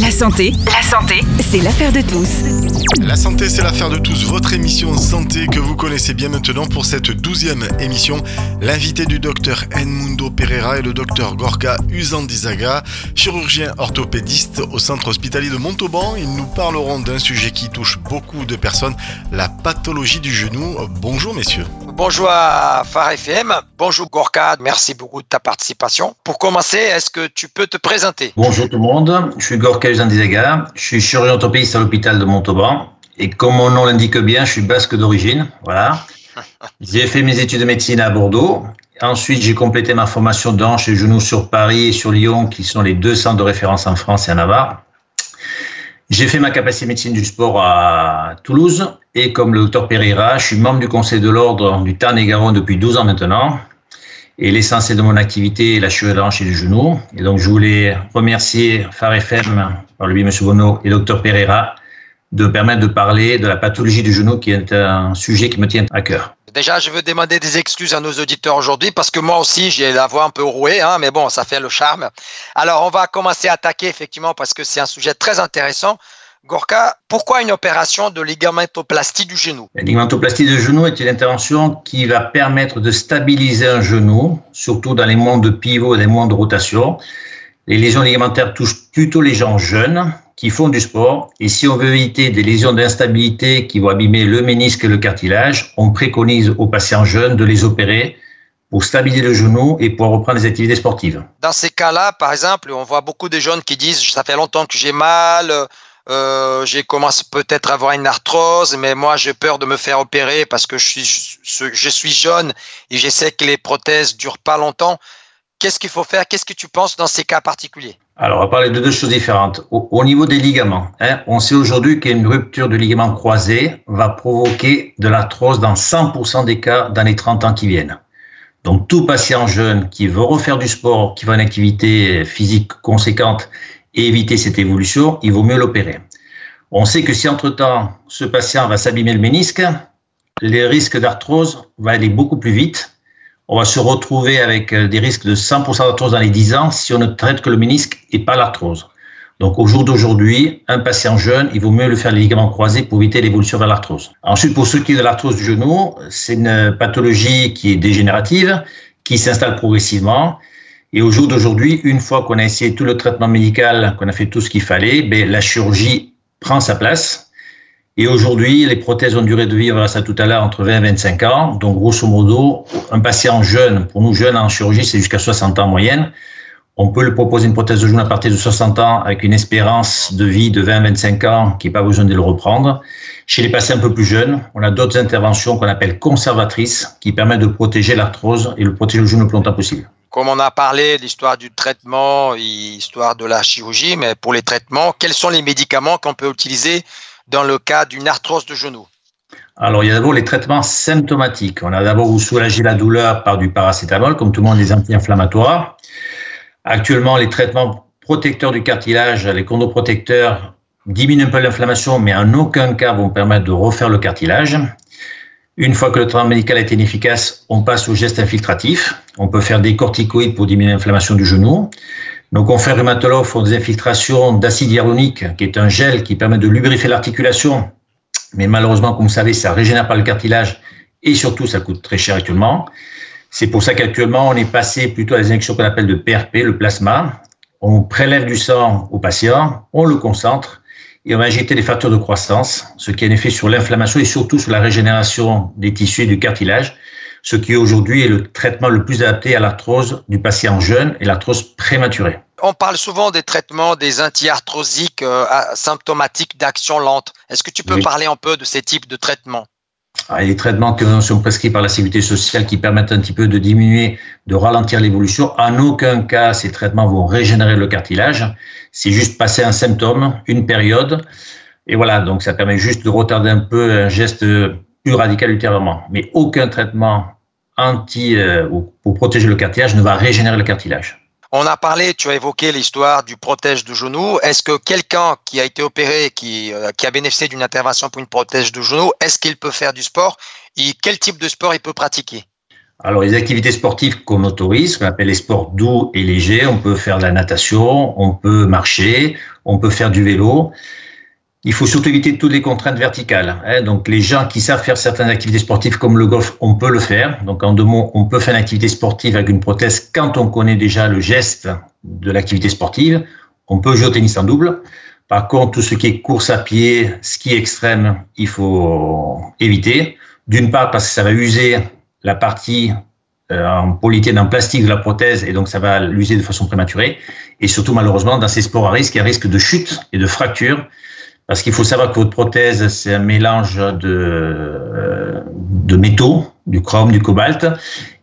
La santé, la santé, c'est l'affaire de tous. La santé, c'est l'affaire de tous. Votre émission santé que vous connaissez bien maintenant pour cette douzième émission. L'invité du docteur Enmundo Pereira est le docteur Gorka Uzandizaga, chirurgien orthopédiste au centre hospitalier de Montauban. Ils nous parleront d'un sujet qui touche beaucoup de personnes, la pathologie du genou. Bonjour messieurs. Bonjour à Phare FM. Bonjour Gorka. Merci beaucoup de ta participation. Pour commencer, est-ce que tu peux te présenter? Bonjour tout le monde. Je suis Gorka Uzandizaga. Je suis chirurgien orthopédiste à l'hôpital de Montauban. Et comme mon nom l'indique bien, je suis basque d'origine. Voilà. J'ai fait mes études de médecine à Bordeaux. Ensuite, j'ai complété ma formation de hanche et genoux sur Paris et sur Lyon, qui sont les deux centres de référence en France et en Navarre. J'ai fait ma capacité médecine du sport à Toulouse et comme le docteur Pereira, je suis membre du conseil de l'ordre du Tarn et Garonne depuis 12 ans maintenant. Et l'essentiel de mon activité est la hanche et du genou. Et donc, je voulais remercier Phare FM, par le biais de M. Bono et docteur Pereira, de permettre de parler de la pathologie du genou qui est un sujet qui me tient à cœur. Déjà, je veux demander des excuses à nos auditeurs aujourd'hui parce que moi aussi, j'ai la voix un peu rouée, hein, mais bon, ça fait le charme. Alors, on va commencer à attaquer effectivement parce que c'est un sujet très intéressant. Gorka, pourquoi une opération de ligamentoplastie du genou? La ligamentoplastie du genou est une intervention qui va permettre de stabiliser un genou, surtout dans les mondes de pivot et les mondes de rotation. Les lésions ligamentaires touchent plutôt les gens jeunes qui font du sport. Et si on veut éviter des lésions d'instabilité qui vont abîmer le ménisque et le cartilage, on préconise aux patients jeunes de les opérer pour stabiliser le genou et pour reprendre les activités sportives. Dans ces cas-là, par exemple, on voit beaucoup de jeunes qui disent ça fait longtemps que j'ai mal, euh, j'ai commencé peut-être à avoir une arthrose, mais moi j'ai peur de me faire opérer parce que je suis, je suis jeune et je sais que les prothèses durent pas longtemps. Qu'est-ce qu'il faut faire? Qu'est-ce que tu penses dans ces cas particuliers? Alors, on va parler de deux choses différentes. Au, niveau des ligaments, hein, on sait aujourd'hui qu'une rupture de ligament croisé va provoquer de l'arthrose dans 100% des cas dans les 30 ans qui viennent. Donc, tout patient jeune qui veut refaire du sport, qui veut une activité physique conséquente et éviter cette évolution, il vaut mieux l'opérer. On sait que si entre-temps, ce patient va s'abîmer le ménisque, les risques d'arthrose vont aller beaucoup plus vite on va se retrouver avec euh, des risques de 100% d'arthrose dans les 10 ans si on ne traite que le ménisque et pas l'arthrose. Donc au jour d'aujourd'hui, un patient jeune, il vaut mieux le faire les ligaments croisés pour éviter l'évolution vers l'arthrose. Ensuite, pour ce qui est de l'arthrose du genou, c'est une pathologie qui est dégénérative, qui s'installe progressivement. Et au jour d'aujourd'hui, une fois qu'on a essayé tout le traitement médical, qu'on a fait tout ce qu'il fallait, ben, la chirurgie prend sa place. Et aujourd'hui, les prothèses ont duré de vie, verra ça tout à l'heure, entre 20 et 25 ans. Donc, grosso modo, un patient jeune, pour nous jeunes en chirurgie, c'est jusqu'à 60 ans en moyenne. On peut lui proposer une prothèse de genou à partir de 60 ans avec une espérance de vie de 20 à 25 ans qui n'est pas besoin de le reprendre. Chez les patients un peu plus jeunes, on a d'autres interventions qu'on appelle conservatrices qui permettent de protéger l'arthrose et de protéger le genou le plus longtemps possible. Comme on a parlé l'histoire du traitement, l'histoire de la chirurgie, mais pour les traitements, quels sont les médicaments qu'on peut utiliser dans le cas d'une arthrose de genou? Alors, il y a d'abord les traitements symptomatiques. On a d'abord vous soulager la douleur par du paracétamol, comme tout le monde, des anti-inflammatoires. Actuellement, les traitements protecteurs du cartilage, les chondroprotecteurs, diminuent un peu l'inflammation, mais en aucun cas vont permettre de refaire le cartilage. Une fois que le traitement médical été inefficace, on passe au geste infiltratif. On peut faire des corticoïdes pour diminuer l'inflammation du genou. Nos confrères rhumatologues font des infiltrations d'acide hyaluronique, qui est un gel qui permet de lubrifier l'articulation. Mais malheureusement, comme vous savez, ça régénère pas le cartilage et surtout, ça coûte très cher actuellement. C'est pour ça qu'actuellement, on est passé plutôt à des injections qu'on appelle de PRP, le plasma. On prélève du sang au patient, on le concentre et on va injecter des facteurs de croissance, ce qui a un effet sur l'inflammation et surtout sur la régénération des tissus et du cartilage, ce qui aujourd'hui est le traitement le plus adapté à l'arthrose du patient jeune et l'arthrose prématurée. On parle souvent des traitements des antiarthrosiques euh, symptomatiques d'action lente. Est-ce que tu peux parler un peu de ces types de traitements? Ah, les traitements qui sont prescrits par la sécurité sociale qui permettent un petit peu de diminuer, de ralentir l'évolution. En aucun cas, ces traitements vont régénérer le cartilage. C'est juste passer un symptôme, une période. Et voilà, donc ça permet juste de retarder un peu un geste plus radical ultérieurement. Mais aucun traitement anti euh, pour protéger le cartilage ne va régénérer le cartilage. On a parlé, tu as évoqué l'histoire du protège de genou. Est-ce que quelqu'un qui a été opéré, qui, euh, qui a bénéficié d'une intervention pour une protège de genou, est-ce qu'il peut faire du sport? Et quel type de sport il peut pratiquer? Alors, les activités sportives qu'on autorise, qu'on appelle les sports doux et légers, on peut faire de la natation, on peut marcher, on peut faire du vélo. Il faut surtout éviter toutes les contraintes verticales. Hein. Donc, les gens qui savent faire certaines activités sportives comme le golf, on peut le faire. Donc, en deux mots, on peut faire une activité sportive avec une prothèse quand on connaît déjà le geste de l'activité sportive. On peut jouer au tennis en double. Par contre, tout ce qui est course à pied, ski extrême, il faut éviter. D'une part, parce que ça va user la partie euh, en polyéthylène, en plastique de la prothèse, et donc ça va l'user de façon prématurée. Et surtout, malheureusement, dans ces sports à risque, il y a risque de chute et de fracture parce qu'il faut savoir que votre prothèse, c'est un mélange de, euh, de métaux, du chrome, du cobalt,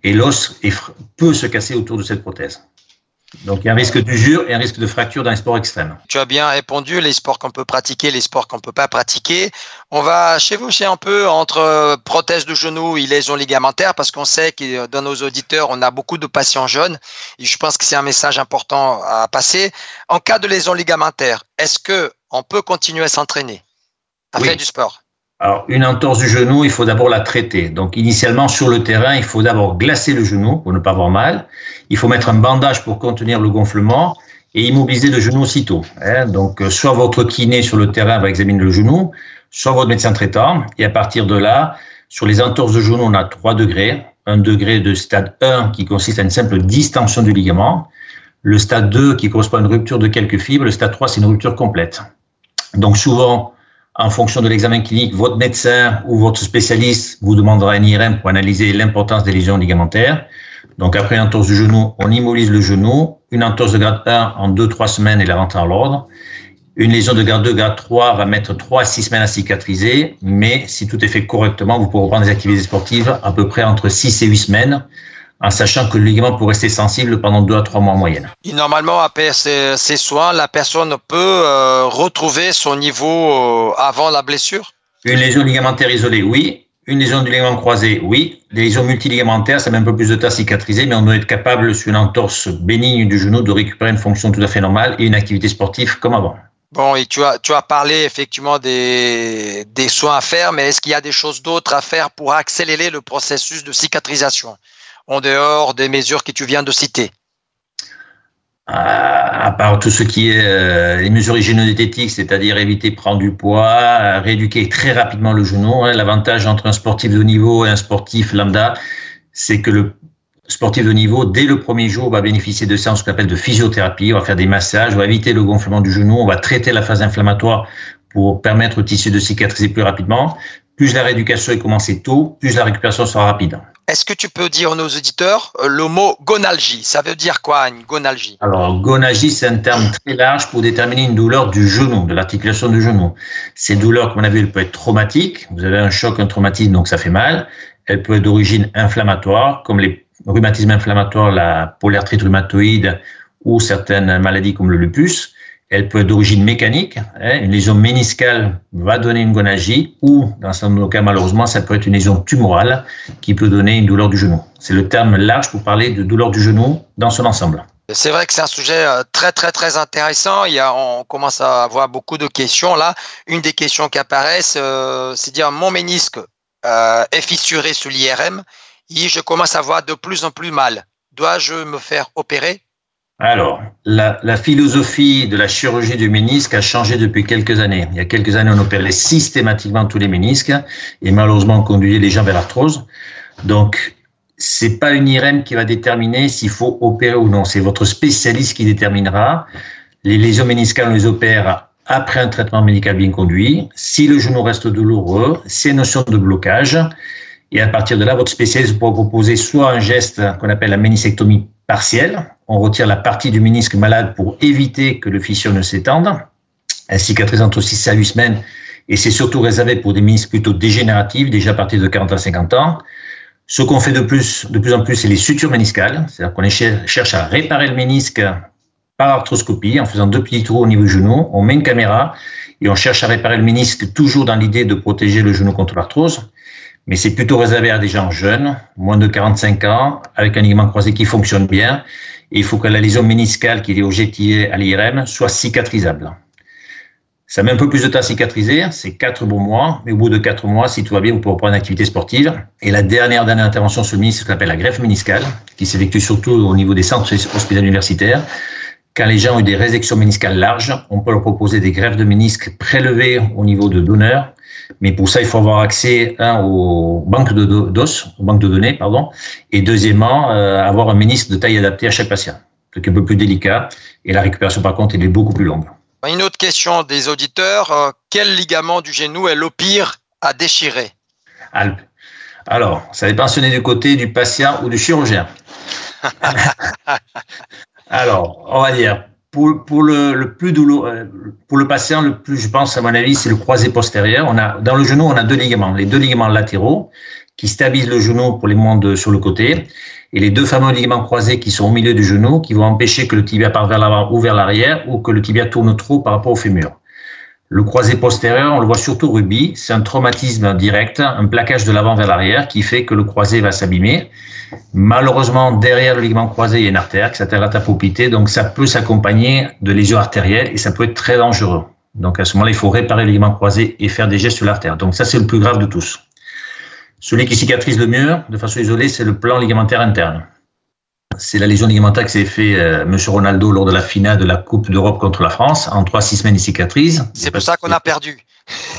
et l'os peut se casser autour de cette prothèse. Donc il y a un risque d'usure et un risque de fracture dans les sports extrêmes. Tu as bien répondu, les sports qu'on peut pratiquer, les sports qu'on ne peut pas pratiquer. On va chevaucher un peu entre prothèse de genou et lésions ligamentaires parce qu'on sait que dans nos auditeurs, on a beaucoup de patients jeunes et je pense que c'est un message important à passer. En cas de lésion ligamentaire, est-ce que on peut continuer à s'entraîner, à faire du sport alors, une entorse du genou, il faut d'abord la traiter. Donc, initialement, sur le terrain, il faut d'abord glacer le genou pour ne pas avoir mal. Il faut mettre un bandage pour contenir le gonflement et immobiliser le genou aussitôt. Hein. Donc, euh, soit votre kiné sur le terrain va examiner le genou, soit votre médecin traitant. Et à partir de là, sur les entorses de genou, on a trois degrés. Un degré de stade 1 qui consiste à une simple distension du ligament. Le stade 2 qui correspond à une rupture de quelques fibres. Le stade 3, c'est une rupture complète. Donc, souvent, en fonction de l'examen clinique, votre médecin ou votre spécialiste vous demandera un IRM pour analyser l'importance des lésions ligamentaires. Donc, après une entorse du genou, on immobilise le genou. Une entorse de grade 1 en 2-3 semaines et la rentre à l'ordre. Une lésion de grade 2, grade 3 va mettre 3 à 6 semaines à cicatriser, mais si tout est fait correctement, vous pourrez reprendre des activités sportives à peu près entre 6 et 8 semaines en sachant que le ligament peut rester sensible pendant 2 à 3 mois en moyenne. Et normalement, après ces, soins, la personne peut euh, retrouver son niveau euh, avant la blessure? Une lésion ligamentaire isolée, oui. Une lésion du ligament croisé, oui. Les lésions multiligamentaires, ça met un peu plus de temps à cicatriser, mais on doit être capable, sur une entorse bénigne du genou, de récupérer une fonction tout à fait normale et une activité sportive comme avant. Bon, et tu as, tu as parlé effectivement des, des soins à faire, mais est-ce qu'il y a des choses d'autres à faire pour accélérer le processus de cicatrisation? En dehors des mesures que tu viens de citer à part tout ce qui est euh, les mesures hygiéno-diététiques, c'est-à-dire éviter de prendre du poids, rééduquer très rapidement le genou. Hein. L'avantage entre un sportif de niveau et un sportif lambda, c'est que le sportif de niveau, dès le premier jour, va bénéficier de séances qu'on appelle de physiothérapie. On va faire des massages, on va éviter le gonflement du genou, on va traiter la phase inflammatoire pour permettre au tissu de cicatriser plus rapidement. Plus la rééducation est commencée tôt, plus la récupération sera rapide. Est-ce que tu peux dire à nos auditeurs euh, le mot gonalgie? Ça veut dire quoi une gonalgie? Alors, gonalgie, c'est un terme très large pour déterminer une douleur du genou, de l'articulation du genou. Ces douleurs, comme on a vu, elles peuvent être traumatiques. Vous avez un choc, un traumatisme, donc ça fait mal. Elles peuvent être d'origine inflammatoire, comme les rhumatismes inflammatoires, la polyarthrite rhumatoïde ou certaines maladies comme le lupus. Elle peut être d'origine mécanique. Hein. Une lésion méniscale va donner une gonalgie ou, dans certains cas, malheureusement, ça peut être une lésion tumorale qui peut donner une douleur du genou. C'est le terme large pour parler de douleur du genou dans son ensemble. C'est vrai que c'est un sujet euh, très très très intéressant. Il y on commence à avoir beaucoup de questions là. Une des questions qui apparaissent, euh, c'est dire mon ménisque euh, est fissuré sous l'IRM et je commence à avoir de plus en plus mal. Dois-je me faire opérer? Alors, la, la, philosophie de la chirurgie du ménisque a changé depuis quelques années. Il y a quelques années, on opérait systématiquement tous les ménisques et malheureusement, on conduisait les gens vers l'arthrose. Donc, c'est pas une IRM qui va déterminer s'il faut opérer ou non. C'est votre spécialiste qui déterminera. Les lésions méniscales, on les opère après un traitement médical bien conduit. Si le genou reste douloureux, c'est une notion de blocage. Et à partir de là, votre spécialiste pourra proposer soit un geste qu'on appelle la ménisectomie partielle. On retire la partie du ménisque malade pour éviter que le fissure ne s'étende. Elle cicatrise entre 6 à 8 semaines et c'est surtout réservé pour des ménisques plutôt dégénératifs, déjà à partir de 40 à 50 ans. Ce qu'on fait de plus, de plus en plus, c'est les sutures méniscales. C'est-à-dire qu'on cherche à réparer le ménisque par arthroscopie en faisant deux petits trous au niveau du genou. On met une caméra et on cherche à réparer le ménisque toujours dans l'idée de protéger le genou contre l'arthrose mais c'est plutôt réservé à des gens jeunes, moins de 45 ans, avec un ligament croisé qui fonctionne bien. Il faut que la lésion méniscale qui est objectivée à l'IRM soit cicatrisable. Ça met un peu plus de temps à cicatriser, c'est quatre bons mois, mais au bout de quatre mois, si tout va bien, vous pouvez reprendre une activité sportive. Et la dernière dernière intervention ministre, c'est ce qu'on appelle la greffe méniscale, qui s'effectue surtout au niveau des centres hospitaliers universitaires. Quand les gens ont eu des résections méniscales larges, on peut leur proposer des greffes de ménisques prélevées au niveau de donneurs. Mais pour ça, il faut avoir accès hein, aux banques d'os, aux banques de données, pardon, et deuxièmement, euh, avoir un ménisque de taille adaptée à chaque patient, ce qui est un peu plus délicat. Et la récupération, par contre, elle est beaucoup plus longue. Une autre question des auditeurs. Euh, quel ligament du genou est le pire à déchirer? Alors, ça dépend si du côté du patient ou du chirurgien. Alors, on va dire, pour, pour le, plus douloureux, euh, pour le patient, le plus, je pense, à mon avis, c'est le croisé postérieur. On a, dans le genou, on a deux ligaments. Les deux ligaments latéraux qui stabilisent le genou pour les mouvements sur le côté et les deux fameux ligaments croisés qui sont au milieu du genou, qui vont empêcher que le tibia parte vers l'avant ou vers l'arrière, ou que le tibia tourne trop par rapport au fémur. Le croisé postérieur, on le voit surtout rubis, c'est un traumatisme direct, un plaquage de l'avant vers l'arrière qui fait que le croisé va s'abîmer. Malheureusement, derrière le ligament croisé, il y a une artère qui s'appelle la tapopité, donc ça peut s'accompagner de lésions artérielles et ça peut être très dangereux. Donc à ce moment-là, il faut réparer le ligament croisé et faire des gestes sur l'artère. Donc ça, c'est le plus grave de tous. Celui qui cicatrise le mieux, de façon isolée, c'est le plan ligamentaire interne. C'est la lésion ligamentaire que s'est fait euh, M. Ronaldo lors de la finale de la Coupe d'Europe contre la France. En 3-6 semaines, il cicatrise. C'est pour ça qu'on a perdu.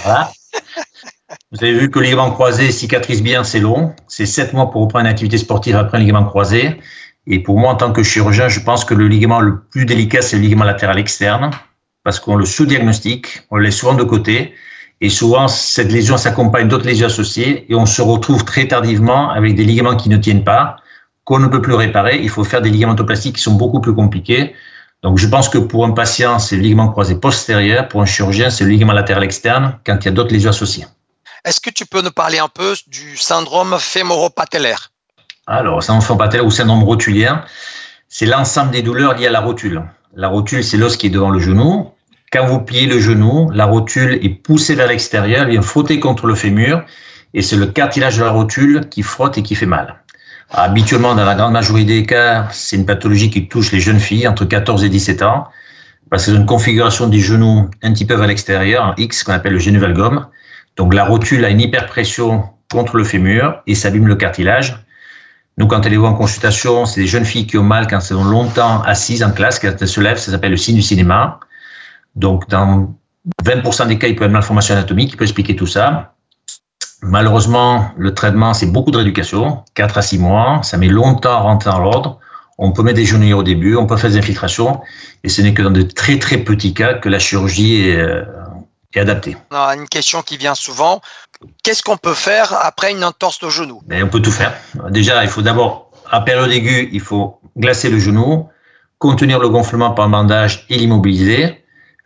Voilà. Vous avez vu que le ligament croisé cicatrise bien, c'est long. C'est 7 mois pour reprendre une activité sportive après un ligament croisé. Et pour moi, en tant que chirurgien, je pense que le ligament le plus délicat, c'est le ligament latéral externe, parce qu'on le sous-diagnostique, on le laisse souvent de côté. Et souvent, cette lésion s'accompagne d'autres lésions associées et on se retrouve très tardivement avec des ligaments qui ne tiennent pas, qu'on ne peut plus réparer. Il faut faire des ligamentoplasties qui sont beaucoup plus compliqués. Donc, je pense que pour un patient, c'est le ligament croisé postérieur. Pour un chirurgien, c'est le ligament latéral externe quand il y a d'autres lésions associées. Est-ce que tu peux nous parler un peu du syndrome fémoro-patellaire Alors, syndrome fémoro-patellaire ou syndrome rotulien, c'est l'ensemble des douleurs liées à la rotule. La rotule, c'est l'os qui est devant le genou. Quand vous pliez le genou, la rotule est poussée vers l'extérieur, elle vient frotter contre le fémur, et c'est le cartilage de la rotule qui frotte et qui fait mal. Habituellement, dans la grande majorité des cas, c'est une pathologie qui touche les jeunes filles entre 14 et 17 ans, parce que c'est une configuration des genoux un petit peu vers l'extérieur, X qu'on appelle le génuvalgum. Donc la rotule a une hyperpression contre le fémur et s'abîme le cartilage. Nous, quand elle est en consultation, c'est des jeunes filles qui ont mal quand elles sont longtemps assises en classe, quand elles se lèvent, ça s'appelle le signe du cinéma. Donc, dans 20% des cas, il peut y avoir une malformation anatomique qui peut expliquer tout ça. Malheureusement, le traitement, c'est beaucoup de rééducation, 4 à 6 mois. Ça met longtemps à rentrer dans l'ordre. On peut mettre des genouillères au début, on peut faire des infiltrations, et ce n'est que dans de très très petits cas que la chirurgie est, euh, adaptée. On a une question qui vient souvent. Qu'est-ce qu'on peut faire après une entorse de genou? Ben, On peut tout faire. Déjà, il faut d'abord, à période aiguë, il faut glacer le genou, contenir le gonflement par un bandage et l'immobiliser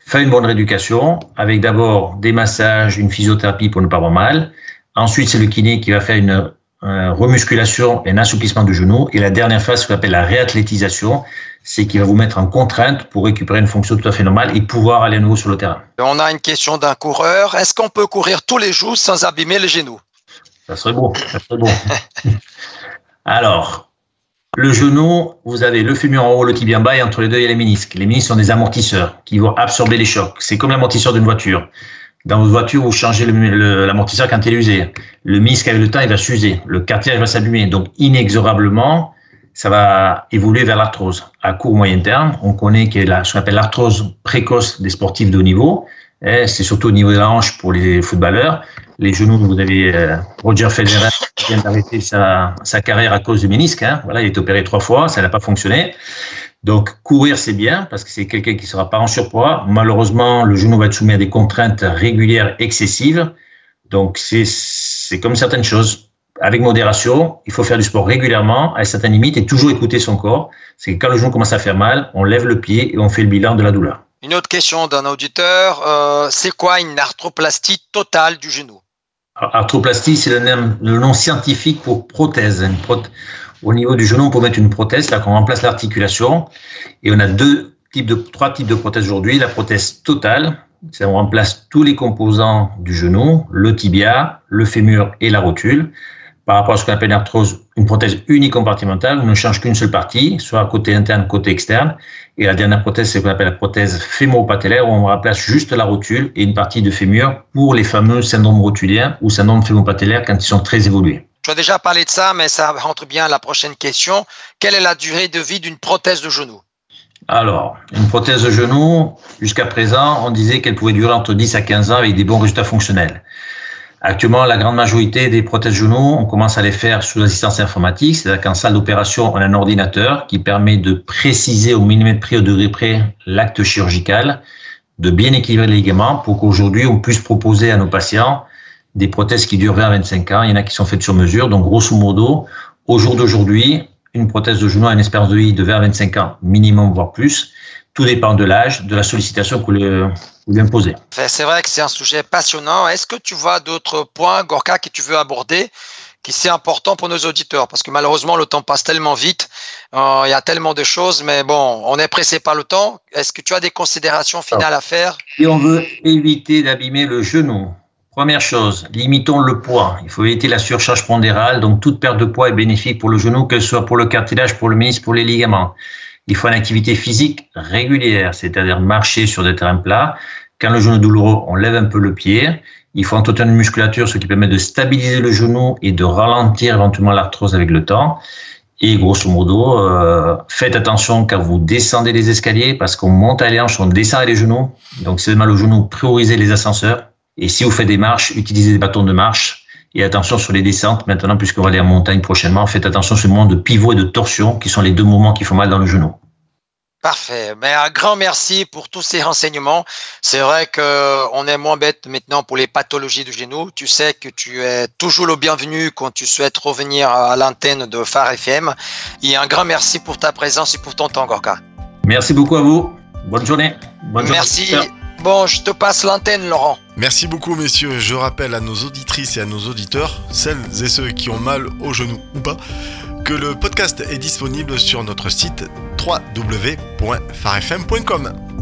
faire une bonne rééducation avec d'abord des massages, une physiothérapie pour ne pas avoir mal. Ensuite, c'est le kiné qui va faire une remusculation et un assouplissement du genou. Et la dernière phase, ce qu'on appelle la réathlétisation, c'est qu'il va vous mettre en contrainte pour récupérer une fonction tout à fait normale et pouvoir aller à nouveau sur le terrain. On a une question d'un coureur. Est-ce qu'on peut courir tous les jours sans abîmer les genoux? Ça serait beau, ça serait beau. Alors, le genou, vous avez le fémur en haut, le tibia en bas, et entre les deux, il y a les ménisques. Les ménisques sont des amortisseurs qui vont absorber les chocs. C'est comme l'amortisseur d'une voiture. Dans votre voiture, vous changez l'amortisseur quand il est usé. Le ménisque, avec le temps, il va s'user. Le cartilage va s'abîmer. Donc, inexorablement, ça va évoluer vers l'arthrose. À court, moyen terme, on connaît qu'il y a ce qu'on appelle l'arthrose précoce des sportifs de haut niveau. C'est surtout au niveau de la hanche pour les footballeurs les genoux. Vous avez euh, Roger Federer qui vient d'arrêter sa, sa, carrière à cause du ménisque. Hein. Voilà, il est opéré trois fois, ça n'a pas fonctionné. Donc courir c'est bien parce que c'est quelqu'un qui sera pas en surpoids. Malheureusement, le genou va être soumis à des contraintes régulières excessives. Donc c'est comme certaines choses. Avec modération, il faut faire du sport régulièrement à certaines limites et toujours écouter son corps. C'est que quand le genou commence à faire mal, on lève le pied et on fait le bilan de la douleur. Une autre question d'un auditeur, euh, c'est quoi une arthroplastie totale du genou? Arthroplastie, c'est le, nom scientifique pour prothèse. Au niveau du genou, on peut mettre une prothèse, là, qu'on remplace l'articulation. Et on a deux types de, trois types de prothèses aujourd'hui. La prothèse totale, c'est on remplace tous les composants du genou, le tibia, le fémur et la rotule. par rapport à ce qu'on appelle une arthrose, une prothèse unicompartimentale, on ne change qu'une seule partie, soit côté interne, côté externe. Et la dernière prothèse, c'est ce qu'on appelle la prothèse fémoro-patellaire, où on remplace juste la rotule et une partie de fémur pour les fameux syndromes rotuliens ou syndromes fémoro-patellaires quand ils sont très évolués. Tu as déjà parlé de ça, mais ça rentre bien à la prochaine question. Quelle est la durée de vie d'une prothèse de genou? Alors, une prothèse de genou, jusqu'à présent, on disait qu'elle pouvait durer entre 10 à 15 ans avec des bons résultats fonctionnels. Actuellement, la grande majorité des prothèses genoux, on commence à les faire sous assistance informatique, c'est-à-dire qu'en salle d'opération, on a un ordinateur qui permet de préciser au millimètre près, au degré près, l'acte chirurgical, de bien équilibrer les ligaments pour qu'aujourd'hui, on puisse proposer à nos patients des prothèses qui durent 20 à 25 ans. Il y en a qui sont faites sur mesure. Donc, grosso modo, au jour d'aujourd'hui, une prothèse de genou a une espérance de vie de 20 à 25 ans minimum, voire plus. Tout dépend de l'âge, de la sollicitation que vous lui imposez. C'est vrai que c'est un sujet passionnant. Est-ce que tu vois d'autres points, Gorka, que tu veux aborder qui c'est important pour nos auditeurs? Parce que malheureusement le temps passe tellement vite, euh, il y a tellement de choses, mais bon, on est pressé par le temps. Est-ce que tu as des considérations finales à faire? Si on veut éviter d'abîmer le genou, première chose, limitons le poids. Il faut éviter la surcharge pondérale, donc toute perte de poids est bénéfique pour le genou, que ce soit pour le cartilage, pour le ménisque, pour les ligaments. Il faut une activité physique régulière, c'est-à-dire marcher sur des terrains plats. Quand le genou est douloureux, on lève un peu le pied. Il faut entretenir une musculature, ce qui permet de stabiliser le genou et de ralentir éventuellement l'arthrose avec le temps. Et grosso modo, euh, faites attention quand vous descendez les escaliers parce qu'on monte à les hanches, on descend les genoux. Donc, si vous mal au genou, priorisez les ascenseurs. Et si vous faites des marches, utilisez des bâtons de marche et attention sur les descentes, maintenant, puisqu'on va aller en montagne prochainement, faites attention sur le mouvement de pivot et de torsion, qui sont les deux mouvements qui font mal dans le genou. Parfait. Mais un grand merci pour tous ces renseignements. C'est vrai qu'on est moins bête maintenant pour les pathologies du genou. Tu sais que tu es toujours le bienvenu quand tu souhaites revenir à l'antenne de Phare FM. Et un grand merci pour ta présence et pour ton temps, Gorka. Merci beaucoup à vous. Bonne journée. Bonne merci. Bon, je te passe l'antenne, Laurent. Merci beaucoup, messieurs. Je rappelle à nos auditrices et à nos auditeurs, celles et ceux qui ont mal au genou ou pas, que le podcast est disponible sur notre site www.farfm.com.